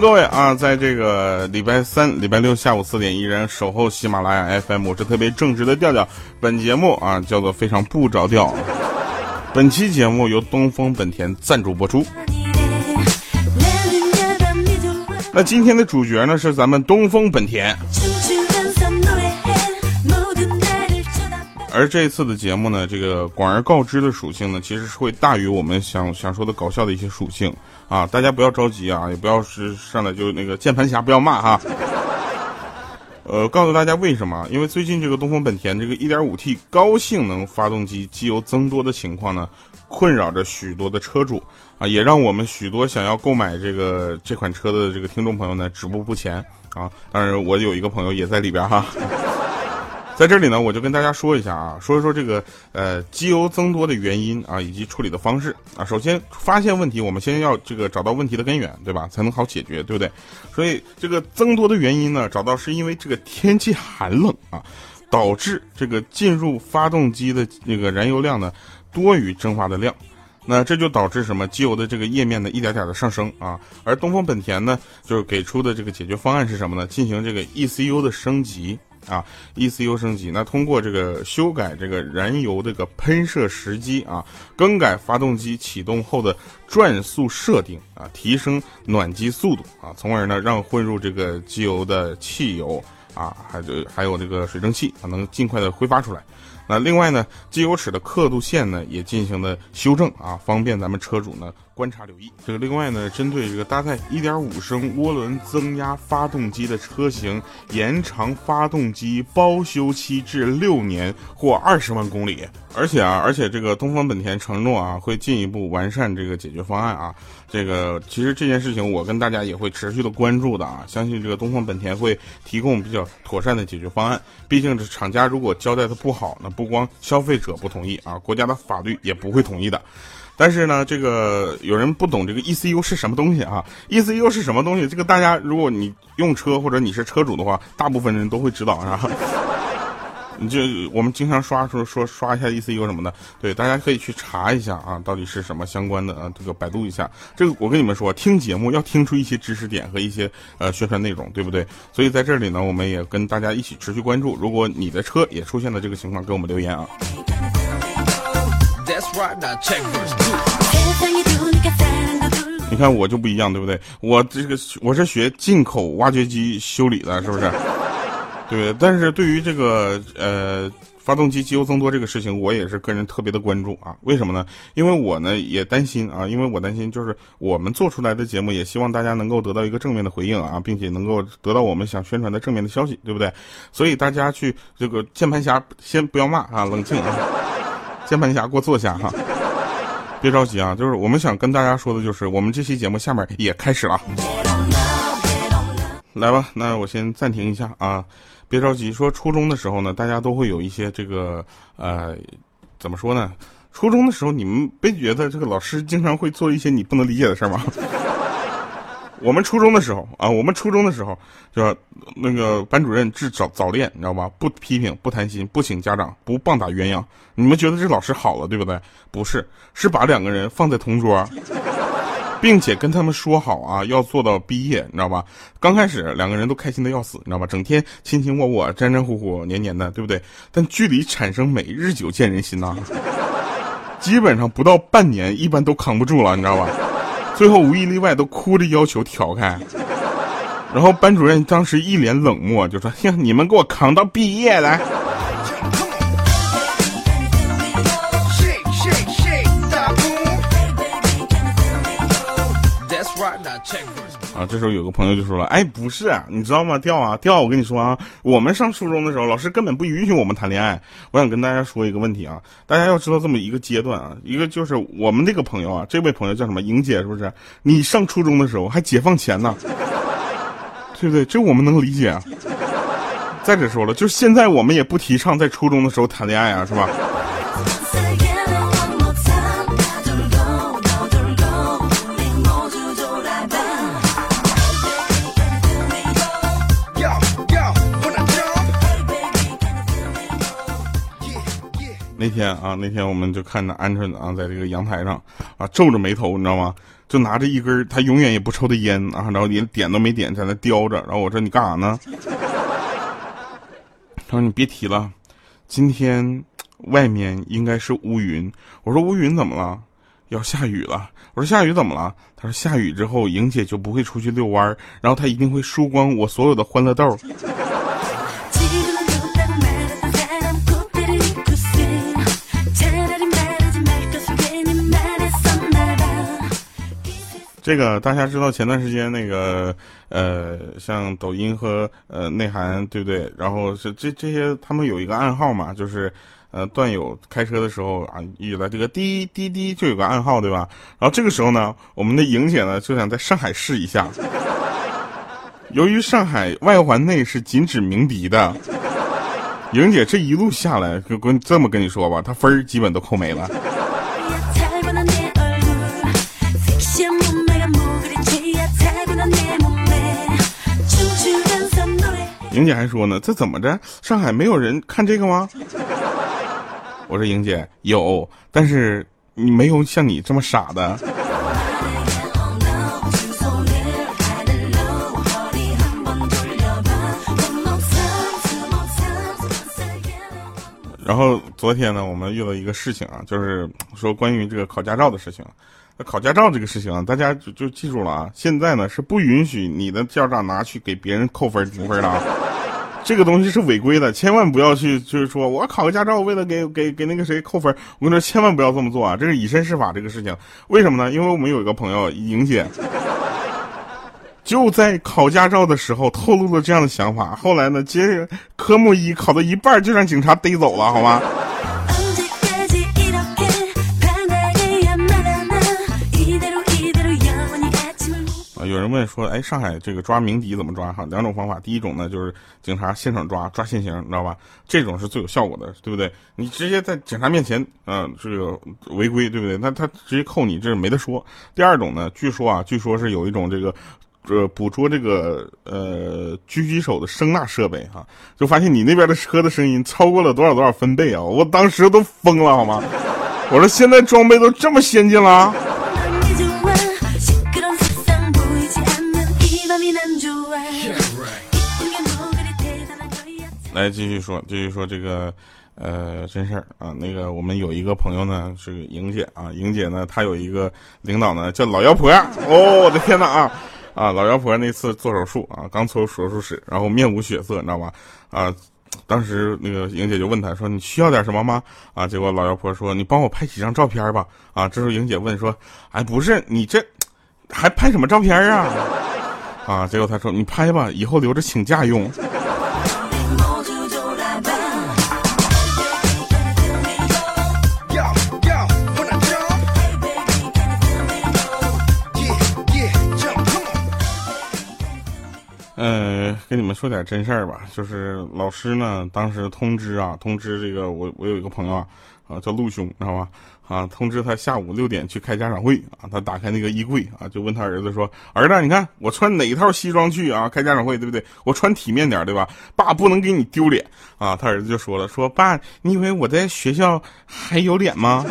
各位啊，在这个礼拜三、礼拜六下午四点依然守候喜马拉雅 FM，我是特别正直的调调。本节目啊叫做非常不着调。本期节目由东风本田赞助播出。那今天的主角呢是咱们东风本田。而这一次的节目呢，这个广而告之的属性呢，其实是会大于我们想想说的搞笑的一些属性啊！大家不要着急啊，也不要是上来就那个键盘侠不要骂哈。呃，告诉大家为什么？因为最近这个东风本田这个 1.5T 高性能发动机机油增多的情况呢，困扰着许多的车主啊，也让我们许多想要购买这个这款车的这个听众朋友呢止步不前啊！当然，我有一个朋友也在里边哈。在这里呢，我就跟大家说一下啊，说一说这个呃机油增多的原因啊，以及处理的方式啊。首先发现问题，我们先要这个找到问题的根源，对吧？才能好解决，对不对？所以这个增多的原因呢，找到是因为这个天气寒冷啊，导致这个进入发动机的那个燃油量呢多于蒸发的量，那这就导致什么？机油的这个液面呢一点点的上升啊。而东风本田呢，就是给出的这个解决方案是什么呢？进行这个 ECU 的升级。啊，ECU 升级，那通过这个修改这个燃油这个喷射时机啊，更改发动机启动后的转速设定啊，提升暖机速度啊，从而呢让混入这个机油的汽油啊，还有还有这个水蒸气它，能尽快的挥发出来。那另外呢，机油尺的刻度线呢也进行了修正啊，方便咱们车主呢观察留意。这个另外呢，针对这个搭载1.5升涡轮增压发动机的车型，延长发动机包修期至六年或二十万公里。而且啊，而且这个东风本田承诺啊，会进一步完善这个解决方案啊。这个其实这件事情我跟大家也会持续的关注的啊，相信这个东风本田会提供比较妥善的解决方案。毕竟这厂家如果交代的不好，那不不光消费者不同意啊，国家的法律也不会同意的。但是呢，这个有人不懂这个 ECU 是什么东西啊？ECU 是什么东西？这个大家如果你用车或者你是车主的话，大部分人都会知道啊。你就我们经常刷说说刷一下 ECU 什么的，对，大家可以去查一下啊，到底是什么相关的啊，这个百度一下。这个我跟你们说，听节目要听出一些知识点和一些呃宣传内容，对不对？所以在这里呢，我们也跟大家一起持续关注。如果你的车也出现了这个情况，给我们留言啊。你看我就不一样，对不对？我这个我是学进口挖掘机修理的，是不是？对，但是对于这个呃发动机机油增多这个事情，我也是个人特别的关注啊。为什么呢？因为我呢也担心啊，因为我担心就是我们做出来的节目，也希望大家能够得到一个正面的回应啊，并且能够得到我们想宣传的正面的消息，对不对？所以大家去这个键盘侠先不要骂啊，冷静啊，键盘侠给我坐下哈，别着急啊，就是我们想跟大家说的就是，我们这期节目下面也开始了，来吧，那我先暂停一下啊。别着急，说初中的时候呢，大家都会有一些这个呃，怎么说呢？初中的时候，你们别觉得这个老师经常会做一些你不能理解的事吗？我们初中的时候啊，我们初中的时候，就那个班主任治早早恋，你知道吧？不批评，不谈心，不请家长，不棒打鸳鸯。你们觉得这老师好了，对不对？不是，是把两个人放在同桌。并且跟他们说好啊，要做到毕业，你知道吧？刚开始两个人都开心的要死，你知道吧？整天亲亲我我、粘粘糊糊、黏黏的，对不对？但距离产生美，日久见人心呐。基本上不到半年，一般都扛不住了，你知道吧？最后无一例外都哭着要求调开。然后班主任当时一脸冷漠，就说：“呀，你们给我扛到毕业来。”啊，这时候有个朋友就说了：“哎，不是，你知道吗？调啊调，我跟你说啊，我们上初中的时候，老师根本不允许我们谈恋爱。我想跟大家说一个问题啊，大家要知道这么一个阶段啊，一个就是我们那个朋友啊，这位朋友叫什么？莹姐是不是？你上初中的时候还解放前呢，对不对？这我们能理解。啊再者说了，就是现在我们也不提倡在初中的时候谈恋爱啊，是吧？”那天啊，那天我们就看着鹌鹑啊，在这个阳台上啊，皱着眉头，你知道吗？就拿着一根他永远也不抽的烟啊，然后连点都没点，在那叼着。然后我说你干啥呢？他说你别提了，今天外面应该是乌云。我说乌云怎么了？要下雨了。我说下雨怎么了？他说下雨之后，莹姐就不会出去遛弯，然后她一定会输光我所有的欢乐豆。这个大家知道，前段时间那个呃，像抖音和呃内涵，对不对？然后是这这些，他们有一个暗号嘛，就是呃段友开车的时候啊，有了这个滴滴滴，就有个暗号，对吧？然后这个时候呢，我们的莹姐呢就想在上海试一下。由于上海外环内是禁止鸣笛的，莹姐这一路下来，跟这么跟你说吧，她分儿基本都扣没了。莹姐还说呢，这怎么着？上海没有人看这个吗？我说莹姐有，但是你没有像你这么傻的。然后昨天呢，我们遇到一个事情啊，就是说关于这个考驾照的事情。考驾照这个事情啊，大家就就记住了啊！现在呢是不允许你的驾照拿去给别人扣分评分的啊，这个东西是违规的，千万不要去就是说我考个驾照为了给给给那个谁扣分，我跟你说千万不要这么做啊！这是以身试法这个事情，为什么呢？因为我们有一个朋友莹姐，就在考驾照的时候透露了这样的想法，后来呢，接着科目一考到一半就让警察逮走了，好吗？有人问说，哎，上海这个抓鸣笛怎么抓？哈，两种方法。第一种呢，就是警察现场抓，抓现行，你知道吧？这种是最有效果的，对不对？你直接在警察面前，嗯，这个违规，对不对？那他直接扣你，这是没得说。第二种呢，据说啊，据说是有一种这个，呃，捕捉这个呃狙击手的声呐设备，哈，就发现你那边的车的声音超过了多少多少分贝啊！我当时都疯了，好吗？我说现在装备都这么先进了。来继续说，继续说这个，呃，真事儿啊。那个我们有一个朋友呢，是莹姐啊。莹姐呢，她有一个领导呢，叫老妖婆。哦，我的天哪啊！啊，老妖婆那次做手术啊，刚出手术室，然后面无血色，你知道吧？啊，当时那个莹姐就问他说：“你需要点什么吗？”啊，结果老妖婆说：“你帮我拍几张照片吧。”啊，这时候莹姐问说：“哎，不是你这还拍什么照片啊？”啊，结果他说：“你拍吧，以后留着请假用。”呃，跟你们说点真事儿吧，就是老师呢，当时通知啊，通知这个我我有一个朋友啊，啊叫陆兄，知道吧？啊，通知他下午六点去开家长会啊，他打开那个衣柜啊，就问他儿子说：“儿子，你看我穿哪套西装去啊？开家长会对不对？我穿体面点对吧？爸不能给你丢脸啊！”他儿子就说了：“说爸，你以为我在学校还有脸吗？”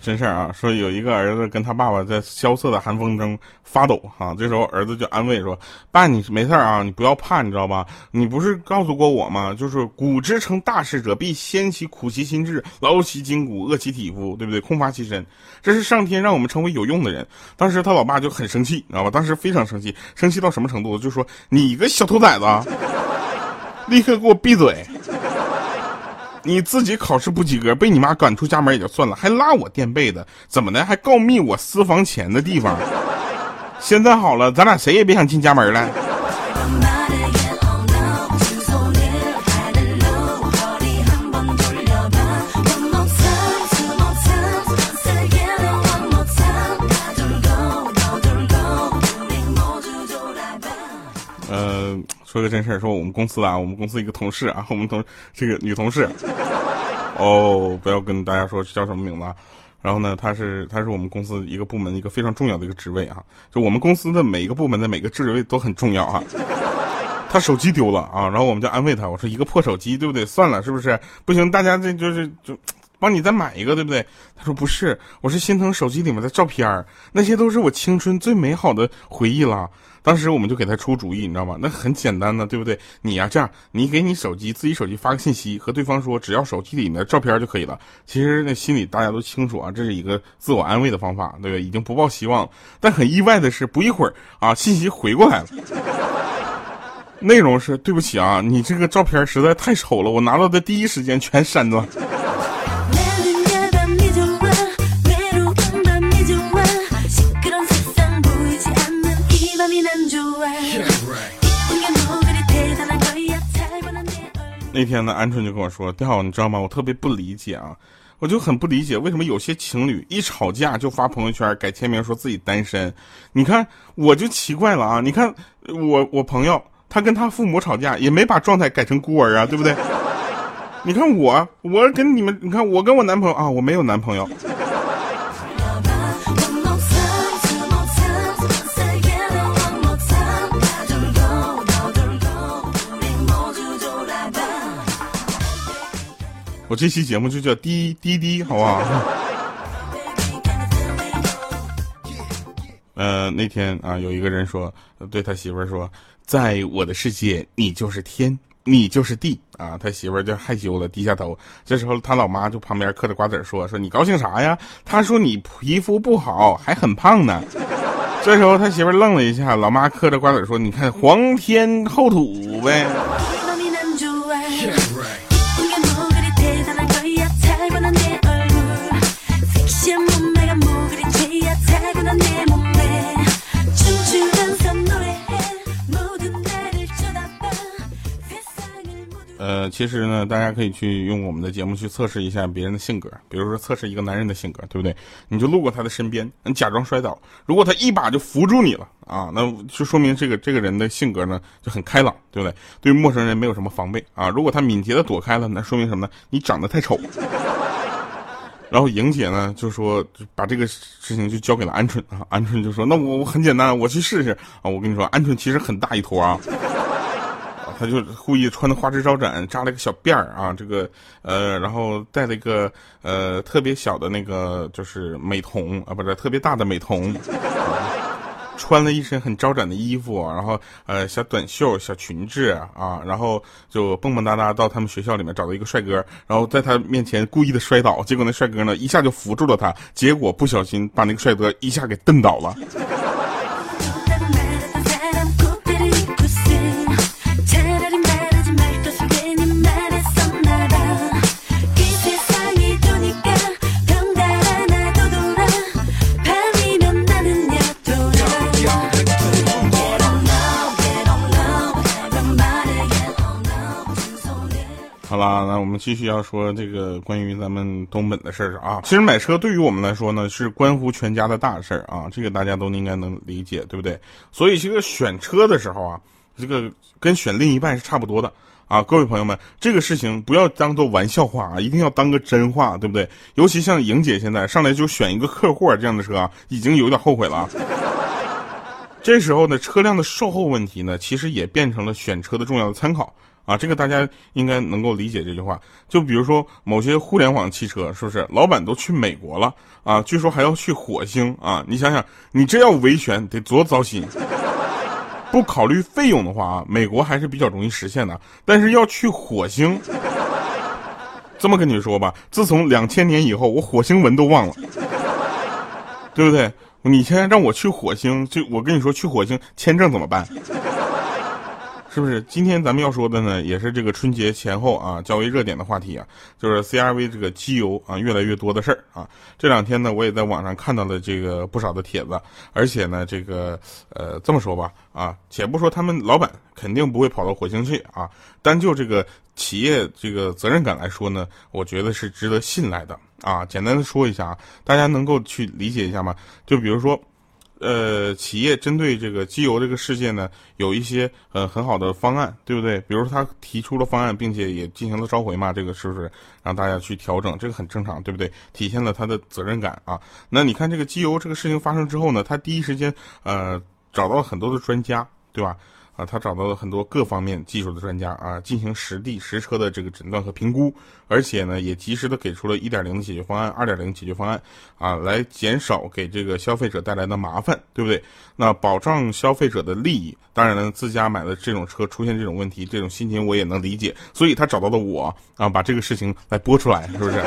真事儿啊，说有一个儿子跟他爸爸在萧瑟的寒风中发抖哈，这时候儿子就安慰说：“爸，你没事啊，你不要怕，你知道吧？你不是告诉过我吗？就是古之成大事者，必先其苦其心志，劳其筋骨，饿其体肤，对不对？空乏其身，这是上天让我们成为有用的人。”当时他老爸就很生气，你知道吧？当时非常生气，生气到什么程度？就说：“你个小兔崽子，立刻给我闭嘴！”你自己考试不及格，被你妈赶出家门也就算了，还拉我垫背的，怎么的？还告密我私房钱的地方。现在好了，咱俩谁也别想进家门了。说个真事儿，说我们公司啊，我们公司一个同事啊，我们同这个女同事，哦，不要跟大家说叫什么名字，然后呢，他是他是我们公司一个部门一个非常重要的一个职位啊，就我们公司的每一个部门的每个职位都很重要啊。他手机丢了啊，然后我们就安慰他，我说一个破手机对不对？算了，是不是？不行，大家这就是就。帮你再买一个，对不对？他说不是，我是心疼手机里面的照片那些都是我青春最美好的回忆了。当时我们就给他出主意，你知道吗？那很简单的，对不对？你呀，这样，你给你手机自己手机发个信息，和对方说，只要手机里面照片就可以了。其实那心里大家都清楚啊，这是一个自我安慰的方法，对不对？已经不抱希望了。但很意外的是，不一会儿啊，信息回过来了，内容是对不起啊，你这个照片实在太丑了，我拿到的第一时间全删了。那天呢，鹌鹑就跟我说：“调，你知道吗？我特别不理解啊，我就很不理解，为什么有些情侣一吵架就发朋友圈改签名说自己单身？你看，我就奇怪了啊！你看我我朋友他跟他父母吵架，也没把状态改成孤儿啊，对不对？你看我，我跟你们，你看我跟我男朋友啊，我没有男朋友。”我这期节目就叫滴滴滴，好不好？呃，那天啊，有一个人说，对他媳妇儿说，在我的世界，你就是天，你就是地啊。他媳妇儿就害羞了，低下头。这时候他老妈就旁边嗑着瓜子说：“说你高兴啥呀？”他说：“你皮肤不好，还很胖呢。”这时候他媳妇儿愣了一下，老妈嗑着瓜子说：“你看皇天厚土呗。”呃，其实呢，大家可以去用我们的节目去测试一下别人的性格，比如说测试一个男人的性格，对不对？你就路过他的身边，你假装摔倒，如果他一把就扶住你了啊，那就说明这个这个人的性格呢就很开朗，对不对？对陌生人没有什么防备啊。如果他敏捷的躲开了，那说明什么呢？你长得太丑。然后莹姐呢就说把这个事情就交给了鹌鹑啊，鹌鹑就说那我我很简单，我去试试啊。我跟你说，鹌鹑其实很大一坨啊。他就故意穿的花枝招展，扎了个小辫儿啊，这个呃，然后戴了一个呃特别小的那个就是美瞳啊，不是特别大的美瞳，穿了一身很招展的衣服，然后呃小短袖、小裙子啊，然后就蹦蹦哒哒到他们学校里面找到一个帅哥，然后在他面前故意的摔倒，结果那帅哥呢一下就扶住了他，结果不小心把那个帅哥一下给蹬倒了。那我们继续要说这个关于咱们东本的事儿啊。其实买车对于我们来说呢，是关乎全家的大事儿啊，这个大家都应该能理解，对不对？所以这个选车的时候啊，这个跟选另一半是差不多的啊。各位朋友们，这个事情不要当做玩笑话啊，一定要当个真话，对不对？尤其像莹姐现在上来就选一个客户这样的车啊，已经有点后悔了。这时候呢，车辆的售后问题呢，其实也变成了选车的重要的参考。啊，这个大家应该能够理解这句话。就比如说某些互联网汽车，是不是老板都去美国了啊？据说还要去火星啊！你想想，你这要维权得多糟心。不考虑费用的话啊，美国还是比较容易实现的。但是要去火星，这么跟你说吧，自从两千年以后，我火星文都忘了，对不对？你现在让我去火星，就我跟你说，去火星签证怎么办？是不是今天咱们要说的呢，也是这个春节前后啊较为热点的话题啊，就是 CRV 这个机油啊越来越多的事儿啊。这两天呢，我也在网上看到了这个不少的帖子，而且呢，这个呃这么说吧啊，且不说他们老板肯定不会跑到火星去啊，单就这个企业这个责任感来说呢，我觉得是值得信赖的啊。简单的说一下啊，大家能够去理解一下吗？就比如说。呃，企业针对这个机油这个事件呢，有一些呃很好的方案，对不对？比如说他提出了方案，并且也进行了召回嘛，这个是不是让大家去调整？这个很正常，对不对？体现了他的责任感啊。那你看这个机油这个事情发生之后呢，他第一时间呃找到了很多的专家，对吧？啊，他找到了很多各方面技术的专家啊，进行实地实车的这个诊断和评估，而且呢，也及时的给出了一点零的解决方案、二点零解决方案啊，来减少给这个消费者带来的麻烦，对不对？那保障消费者的利益，当然了，自家买的这种车出现这种问题，这种心情我也能理解，所以他找到了我啊，把这个事情来播出来，是不是？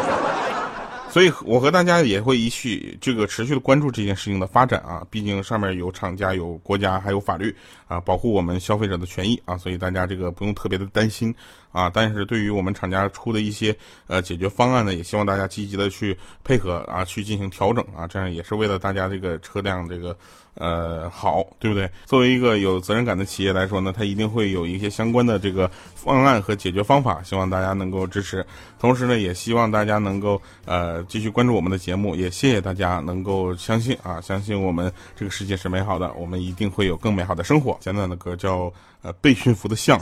所以，我和大家也会一续这个持续的关注这件事情的发展啊。毕竟上面有厂家、有国家，还有法律啊，保护我们消费者的权益啊。所以大家这个不用特别的担心啊。但是对于我们厂家出的一些呃解决方案呢，也希望大家积极的去配合啊，去进行调整啊。这样也是为了大家这个车辆这个。呃，好，对不对？作为一个有责任感的企业来说呢，它一定会有一些相关的这个方案和解决方法，希望大家能够支持。同时呢，也希望大家能够呃继续关注我们的节目，也谢谢大家能够相信啊，相信我们这个世界是美好的，我们一定会有更美好的生活。简短的歌叫呃被驯服的象，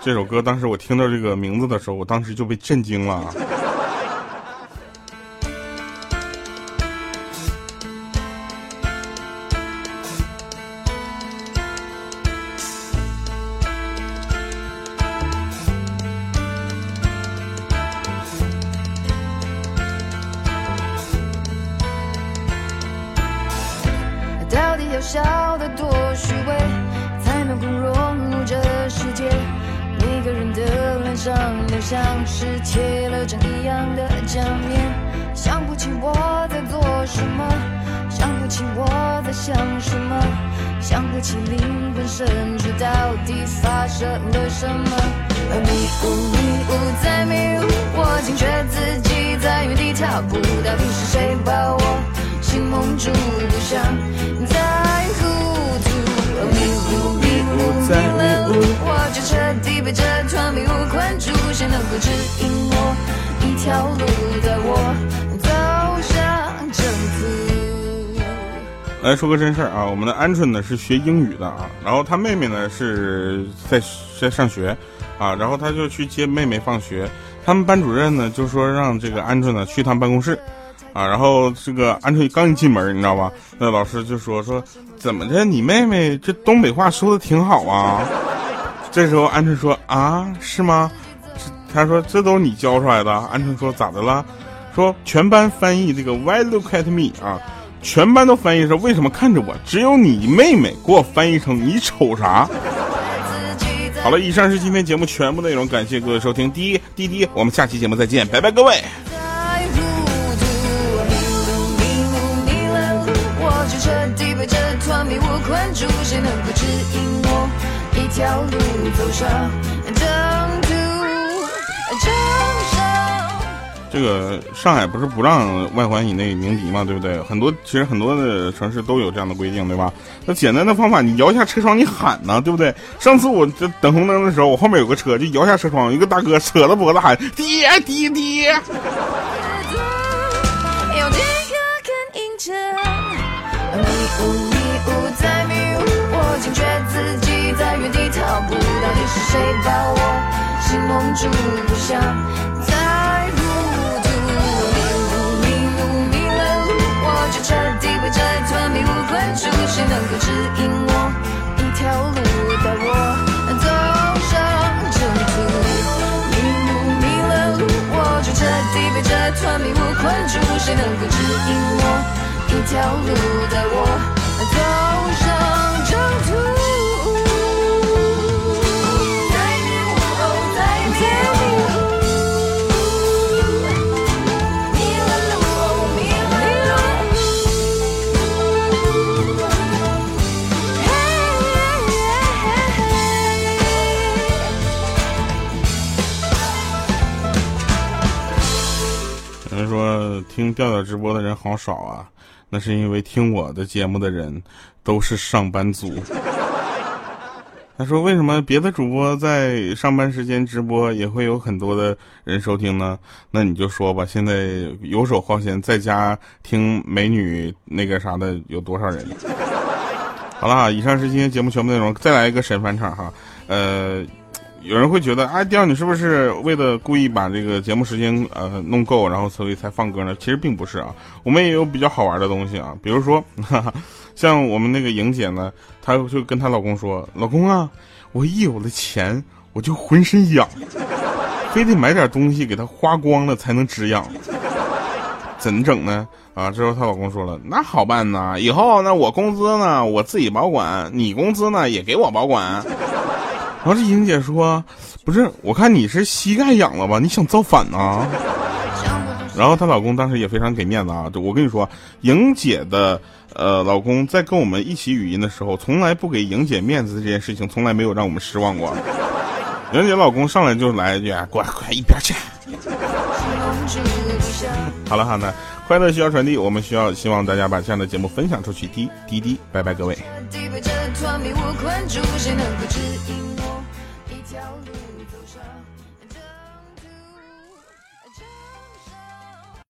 这首歌当时我听到这个名字的时候，我当时就被震惊了。笑得多的脸上都像是贴了张一样的假面。想不起我在做什么，想不起我在想什么，想不起灵魂深处到底发生了什么。迷雾迷雾在迷雾，我惊觉自己在原地踏步。到底是谁把我彻底被这团迷雾困住，谁能够指引我一条路，带我走向正途来说个真事儿啊，我们的鹌鹑呢是学英语的啊，然后他妹妹呢是在在上学啊，然后他就去接妹妹放学，他们班主任呢就说让这个鹌鹑呢去一趟办公室。啊，然后这个鹌鹑刚一进门，你知道吧？那老师就说说，怎么的？你妹妹这东北话说的挺好啊。这时候鹌鹑说啊，是吗？他说这都是你教出来的。鹌鹑说咋的了？说全班翻译这个 Why look at me 啊？全班都翻译说为什么看着我？只有你妹妹给我翻译成你瞅啥？好了，以上是今天节目全部内容，感谢各位收听。滴滴滴，我们下期节目再见，拜拜，各位。谁能够指引我一条路走上？这个上海不是不让外环以内鸣笛吗？对不对？很多其实很多的城市都有这样的规定，对吧？那简单的方法，你摇下车窗，你喊呢，对不对？上次我这等红灯的时候，我后面有个车，就摇下车窗，一个大哥扯着脖子喊爹爹爹。到底是谁把我心蒙住？不想再糊涂。迷路迷路迷了路，我就彻底被这团迷雾困住。谁。能够指引我一条路，带我走上正途？迷路迷了路，我就彻底被这团迷雾困住。谁。能够指引我一条路，带我听调调直播的人好少啊，那是因为听我的节目的人都是上班族。他说：“为什么别的主播在上班时间直播也会有很多的人收听呢？那你就说吧，现在游手好闲，在家听美女那个啥的有多少人？”好了，以上是今天节目全部内容。再来一个神返场哈，呃，有人会觉得，哎，调你是不是为了故意把这个节目时间呃弄够，然后所以才放歌呢？其实并不是啊，我们也有比较好玩的东西啊，比如说。哈 哈像我们那个莹姐呢，她就跟她老公说：“老公啊，我一有了钱，我就浑身痒，非得买点东西给她花光了才能止痒，怎么整呢？”啊，之后她老公说了：“那好办呐，以后那我工资呢，我自己保管，你工资呢也给我保管。”然后这莹姐说：“不是，我看你是膝盖痒了吧？你想造反呢？”然后她老公当时也非常给面子啊，我跟你说，莹姐的。呃，老公在跟我们一起语音的时候，从来不给莹姐面子这件事情，从来没有让我们失望过。莹姐老公上来就来一句：“乖乖一边去。”好了好了，快乐需要传递，我们需要希望大家把这样的节目分享出去。滴滴滴，拜拜各位。